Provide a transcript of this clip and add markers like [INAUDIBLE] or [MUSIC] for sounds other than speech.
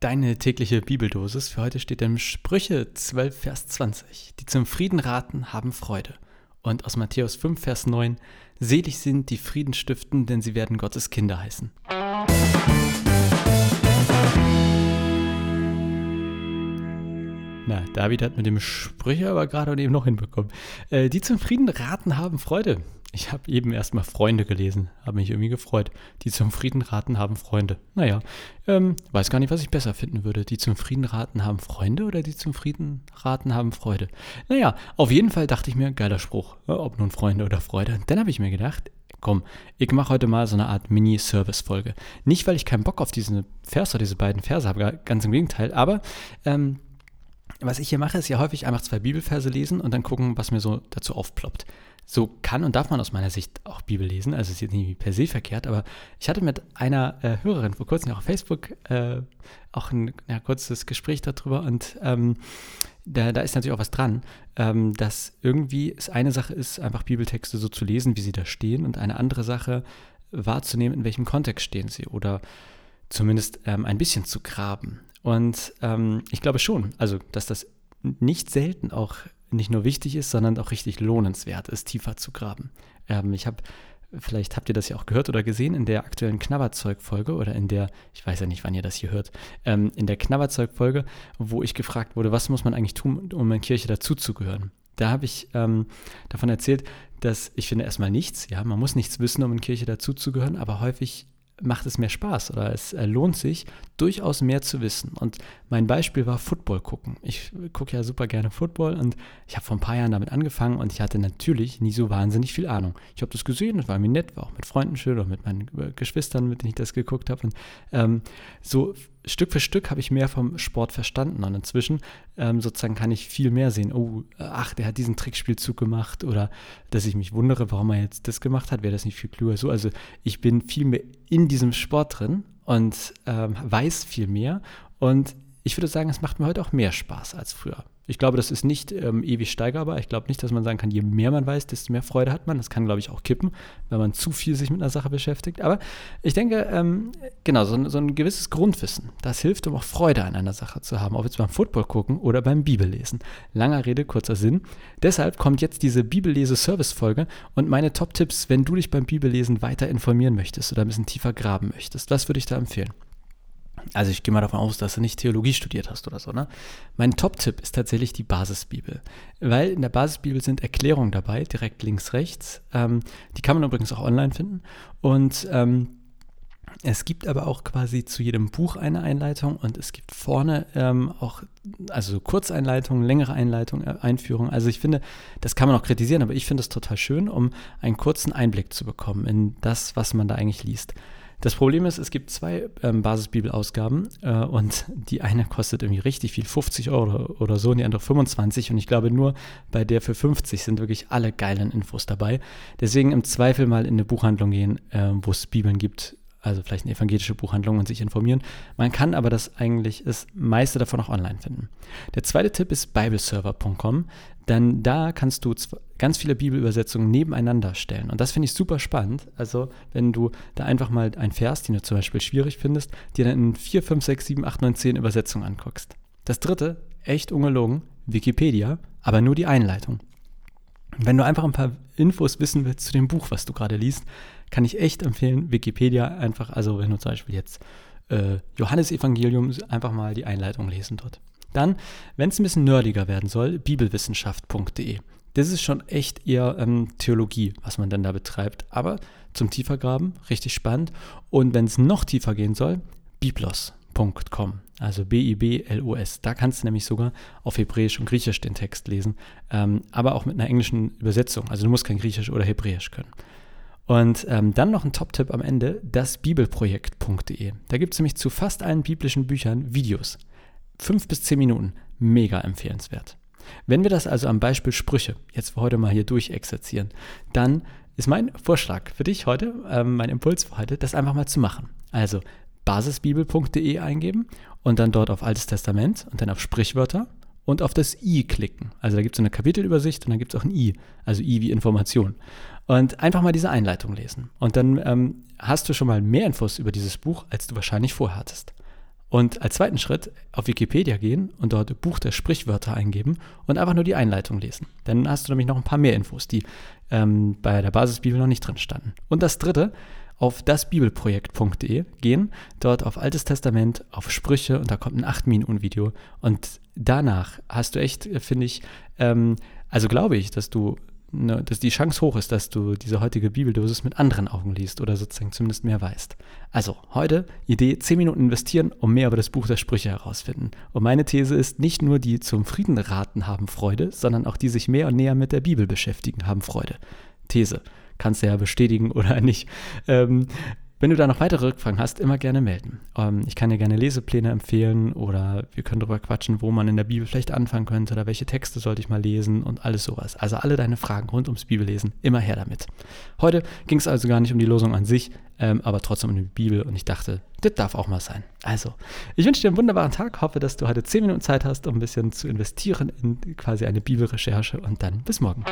Deine tägliche Bibeldosis für heute steht im Sprüche 12, Vers 20. Die zum Frieden raten, haben Freude. Und aus Matthäus 5, Vers 9. Selig sind die Frieden stiften, denn sie werden Gottes Kinder heißen. Na, David hat mit dem Sprüche aber gerade eben noch hinbekommen. Äh, die zum Frieden raten, haben Freude. Ich habe eben erstmal Freunde gelesen, habe mich irgendwie gefreut. Die zum Frieden raten, haben Freunde. Naja, ähm, weiß gar nicht, was ich besser finden würde. Die zum Frieden raten, haben Freunde oder die zum Frieden raten, haben Freude. Naja, auf jeden Fall dachte ich mir, geiler Spruch, ob nun Freunde oder Freude. Dann habe ich mir gedacht, komm, ich mache heute mal so eine Art Mini-Service-Folge. Nicht, weil ich keinen Bock auf diesen Vers oder diese beiden Verse habe, ganz im Gegenteil, aber ähm, was ich hier mache, ist ja häufig einfach zwei Bibelverse lesen und dann gucken, was mir so dazu aufploppt. So kann und darf man aus meiner Sicht auch Bibel lesen. Also ist jetzt nicht per se verkehrt, aber ich hatte mit einer äh, Hörerin vor kurzem auf Facebook äh, auch ein ja, kurzes Gespräch darüber und ähm, da, da, ist natürlich auch was dran, ähm, dass irgendwie es eine Sache ist, einfach Bibeltexte so zu lesen, wie sie da stehen und eine andere Sache wahrzunehmen, in welchem Kontext stehen sie oder zumindest ähm, ein bisschen zu graben. Und ähm, ich glaube schon, also dass das nicht selten auch nicht nur wichtig ist, sondern auch richtig lohnenswert ist, tiefer zu graben. Ähm, ich habe, vielleicht habt ihr das ja auch gehört oder gesehen, in der aktuellen Knabberzeug-Folge oder in der, ich weiß ja nicht, wann ihr das hier hört, ähm, in der Knabberzeug-Folge, wo ich gefragt wurde, was muss man eigentlich tun, um in Kirche dazuzugehören. Da habe ich ähm, davon erzählt, dass ich finde erstmal nichts, ja, man muss nichts wissen, um in Kirche dazuzugehören, aber häufig macht es mehr Spaß oder es äh, lohnt sich, durchaus mehr zu wissen. Und mein Beispiel war Football gucken. Ich gucke ja super gerne Football und ich habe vor ein paar Jahren damit angefangen und ich hatte natürlich nie so wahnsinnig viel Ahnung. Ich habe das gesehen, es war mir nett, war auch mit Freunden schön oder mit meinen äh, Geschwistern, mit denen ich das geguckt habe. Und ähm, so Stück für Stück habe ich mehr vom Sport verstanden und inzwischen ähm, sozusagen kann ich viel mehr sehen. Oh, ach, der hat diesen Trickspielzug gemacht oder dass ich mich wundere, warum er jetzt das gemacht hat, wäre das nicht viel klüger so. Also ich bin viel mehr in diesem Sport drin und ähm, weiß viel mehr und ich würde sagen, es macht mir heute auch mehr Spaß als früher. Ich glaube, das ist nicht ähm, ewig steigerbar. Ich glaube nicht, dass man sagen kann, je mehr man weiß, desto mehr Freude hat man. Das kann, glaube ich, auch kippen, wenn man zu viel sich mit einer Sache beschäftigt. Aber ich denke, ähm, genau, so, so, ein gewisses Grundwissen, das hilft, um auch Freude an einer Sache zu haben, ob jetzt beim Football gucken oder beim Bibellesen. Langer Rede, kurzer Sinn. Deshalb kommt jetzt diese Bibellese-Service-Folge und meine Top-Tipps, wenn du dich beim Bibellesen weiter informieren möchtest oder ein bisschen tiefer graben möchtest. Was würde ich da empfehlen? Also ich gehe mal davon aus, dass du nicht Theologie studiert hast oder so. Ne? Mein Top-Tipp ist tatsächlich die Basisbibel, weil in der Basisbibel sind Erklärungen dabei, direkt links, rechts. Ähm, die kann man übrigens auch online finden. Und ähm, es gibt aber auch quasi zu jedem Buch eine Einleitung und es gibt vorne ähm, auch, also Kurzeinleitungen, längere Einleitungen, äh, Einführungen. Also ich finde, das kann man auch kritisieren, aber ich finde es total schön, um einen kurzen Einblick zu bekommen in das, was man da eigentlich liest. Das Problem ist, es gibt zwei ähm, Basisbibelausgaben äh, und die eine kostet irgendwie richtig viel, 50 Euro oder so, und die andere 25. Und ich glaube, nur bei der für 50 sind wirklich alle geilen Infos dabei. Deswegen im Zweifel mal in eine Buchhandlung gehen, äh, wo es Bibeln gibt, also vielleicht eine evangelische Buchhandlung und sich informieren. Man kann aber das eigentlich das meiste davon auch online finden. Der zweite Tipp ist bibleserver.com, denn da kannst du ganz viele Bibelübersetzungen nebeneinander stellen. Und das finde ich super spannend. Also, wenn du da einfach mal einen Vers, den du zum Beispiel schwierig findest, dir dann in 4, 5, 6, 7, 8, 9, 10 Übersetzungen anguckst. Das dritte, echt ungelogen, Wikipedia, aber nur die Einleitung. Wenn du einfach ein paar Infos wissen willst zu dem Buch, was du gerade liest, kann ich echt empfehlen, Wikipedia einfach, also wenn du zum Beispiel jetzt äh, Johannesevangelium, einfach mal die Einleitung lesen dort. Dann, wenn es ein bisschen nerdiger werden soll, bibelwissenschaft.de. Das ist schon echt eher ähm, Theologie, was man dann da betreibt. Aber zum Tiefergraben, richtig spannend. Und wenn es noch tiefer gehen soll, biblos.com. Also B-I-B-L-O-S. Da kannst du nämlich sogar auf Hebräisch und Griechisch den Text lesen. Ähm, aber auch mit einer englischen Übersetzung. Also du musst kein Griechisch oder Hebräisch können. Und ähm, dann noch ein Top-Tipp am Ende, dasbibelprojekt.de. Da gibt es nämlich zu fast allen biblischen Büchern Videos. Fünf bis zehn Minuten, mega empfehlenswert. Wenn wir das also am Beispiel Sprüche jetzt für heute mal hier durchexerzieren, dann ist mein Vorschlag für dich heute, ähm, mein Impuls für heute, das einfach mal zu machen. Also basisbibel.de eingeben und dann dort auf Altes Testament und dann auf Sprichwörter und auf das I klicken. Also da gibt es eine Kapitelübersicht und dann gibt es auch ein I, also I wie Information. Und einfach mal diese Einleitung lesen. Und dann ähm, hast du schon mal mehr Infos über dieses Buch, als du wahrscheinlich vorher hattest. Und als zweiten Schritt auf Wikipedia gehen und dort Buch der Sprichwörter eingeben und einfach nur die Einleitung lesen. Dann hast du nämlich noch ein paar mehr Infos, die ähm, bei der Basisbibel noch nicht drin standen. Und das dritte, auf dasbibelprojekt.de gehen, dort auf Altes Testament, auf Sprüche und da kommt ein 8-Minuten-Video. Und danach hast du echt, finde ich, ähm, also glaube ich, dass du ne, dass die Chance hoch ist, dass du diese heutige Bibeldosis mit anderen Augen liest oder sozusagen zumindest mehr weißt. Also, heute Idee 10 Minuten investieren, um mehr über das Buch der Sprüche herausfinden. Und meine These ist, nicht nur die zum Frieden raten haben Freude, sondern auch die sich mehr und näher mit der Bibel beschäftigen haben Freude. These. Kannst du ja bestätigen oder [LAUGHS] nicht. Ähm, wenn du da noch weitere Rückfragen hast, immer gerne melden. Ähm, ich kann dir gerne Lesepläne empfehlen oder wir können darüber quatschen, wo man in der Bibel vielleicht anfangen könnte oder welche Texte sollte ich mal lesen und alles sowas. Also alle deine Fragen rund ums Bibellesen, immer her damit. Heute ging es also gar nicht um die Losung an sich, ähm, aber trotzdem um die Bibel und ich dachte, das darf auch mal sein. Also, ich wünsche dir einen wunderbaren Tag, hoffe, dass du heute 10 Minuten Zeit hast, um ein bisschen zu investieren in quasi eine Bibelrecherche und dann bis morgen.